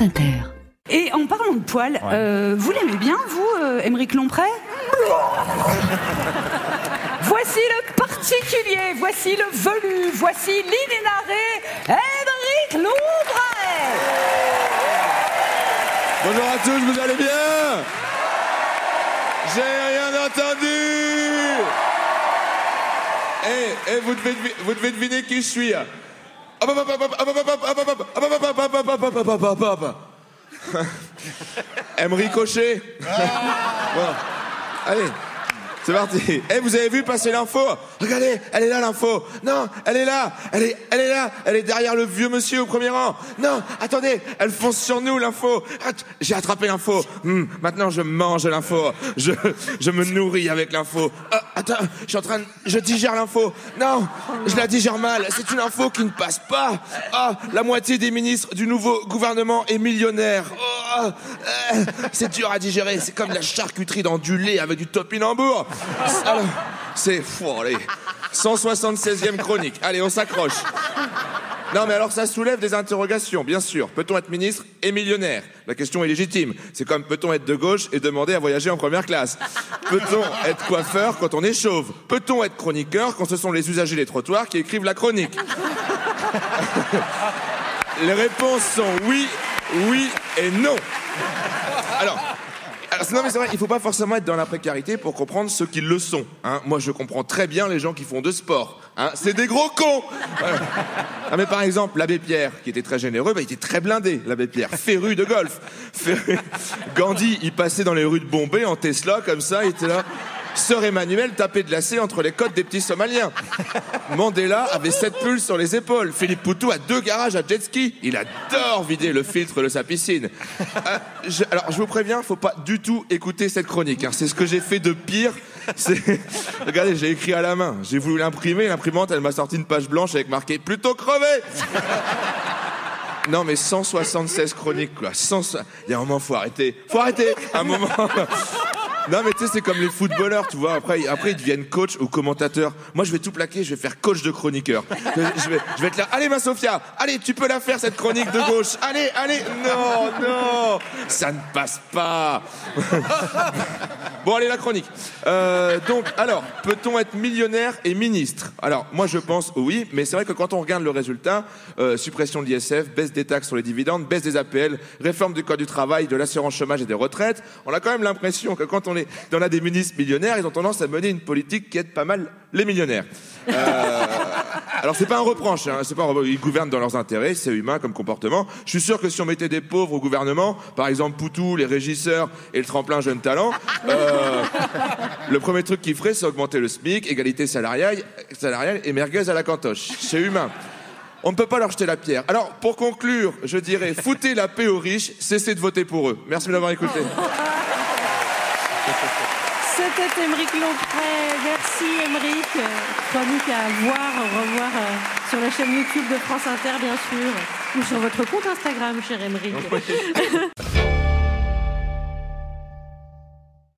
France Inter. Et en parlant de poils, euh, vous l'aimez bien, vous, euh, Émeric Lompré Voici le particulier, voici le velu, voici l'inénarré, Émeric Lompré Bonjour à tous, vous allez bien? J'ai rien entendu Eh, eh, vous devez, devi- vous devez deviner qui je suis. Elle me ricochait. Allez. C'est parti. Eh, vous avez vu passer l'info Regardez, elle est là l'info. Non, elle est là. Elle est, elle est là. Elle est derrière le vieux monsieur au premier rang. Non, attendez, elle fonce sur nous l'info. J'ai attrapé l'info. Hmm, maintenant je mange l'info. Je, je me nourris avec l'info. Ah, attends, je suis en train de, je digère l'info. Non, je la digère mal. C'est une info qui ne passe pas. Ah, la moitié des ministres du nouveau gouvernement est millionnaire. Oh, euh, c'est dur à digérer. C'est comme la charcuterie dans du lait avec du topinambour. C'est fou, allez. 176e chronique. Allez, on s'accroche. Non, mais alors ça soulève des interrogations, bien sûr. Peut-on être ministre et millionnaire? La question est légitime. C'est comme peut-on être de gauche et demander à voyager en première classe? Peut-on être coiffeur quand on est chauve? Peut-on être chroniqueur quand ce sont les usagers des trottoirs qui écrivent la chronique? Les réponses sont oui, oui et non. Alors, non mais c'est vrai, il faut pas forcément être dans la précarité pour comprendre ceux qui le sont. hein. Moi, je comprends très bien les gens qui font de sport. hein. C'est des gros cons. Ah, mais par exemple, l'abbé Pierre, qui était très généreux, bah, il était très blindé, l'abbé Pierre, féru de golf. Gandhi, il passait dans les rues de Bombay en Tesla comme ça, il était là. Sœur Emmanuel tapait de lacets entre les côtes des petits Somaliens. Mandela avait sept pulls sur les épaules. Philippe Poutou a deux garages à jet ski. Il adore vider le filtre de sa piscine. Euh, alors, je vous préviens, faut pas du tout écouter cette chronique. hein. C'est ce que j'ai fait de pire. Regardez, j'ai écrit à la main. J'ai voulu l'imprimer. L'imprimante, elle m'a sorti une page blanche avec marqué plutôt crevé. Non mais 176 chroniques quoi. 100 Il y a un moment faut arrêter. Faut arrêter. Un moment. Non mais tu sais c'est comme les footballeurs tu vois après après ils deviennent coach ou commentateurs. Moi je vais tout plaquer, je vais faire coach de chroniqueur. Je vais je vais être là. Allez ma Sophia, allez tu peux la faire cette chronique de gauche. Allez allez non non ça ne passe pas. Bon, allez, la chronique. Euh, donc, alors, peut-on être millionnaire et ministre? Alors, moi, je pense oui, mais c'est vrai que quand on regarde le résultat, euh, suppression de l'ISF, baisse des taxes sur les dividendes, baisse des APL, réforme du code du travail, de l'assurance chômage et des retraites, on a quand même l'impression que quand on, est, on a des ministres millionnaires, ils ont tendance à mener une politique qui aide pas mal les millionnaires. Euh, alors c'est pas un reproche, hein, c'est pas un ils gouvernent dans leurs intérêts, c'est humain comme comportement. Je suis sûr que si on mettait des pauvres au gouvernement, par exemple Poutou, les régisseurs et le tremplin jeune talent, euh, le premier truc qu'ils feraient, c'est augmenter le SMIC, égalité salariale, salariale et merguez à la cantoche. C'est humain. On ne peut pas leur jeter la pierre. Alors, pour conclure, je dirais, foutez la paix aux riches, cessez de voter pour eux. Merci de l'avoir écouté. C'était Émeric Lompré. Merci Émeric. Chronique à voir, revoir euh, sur la chaîne YouTube de France Inter, bien sûr, ou sur votre compte Instagram, cher Émeric.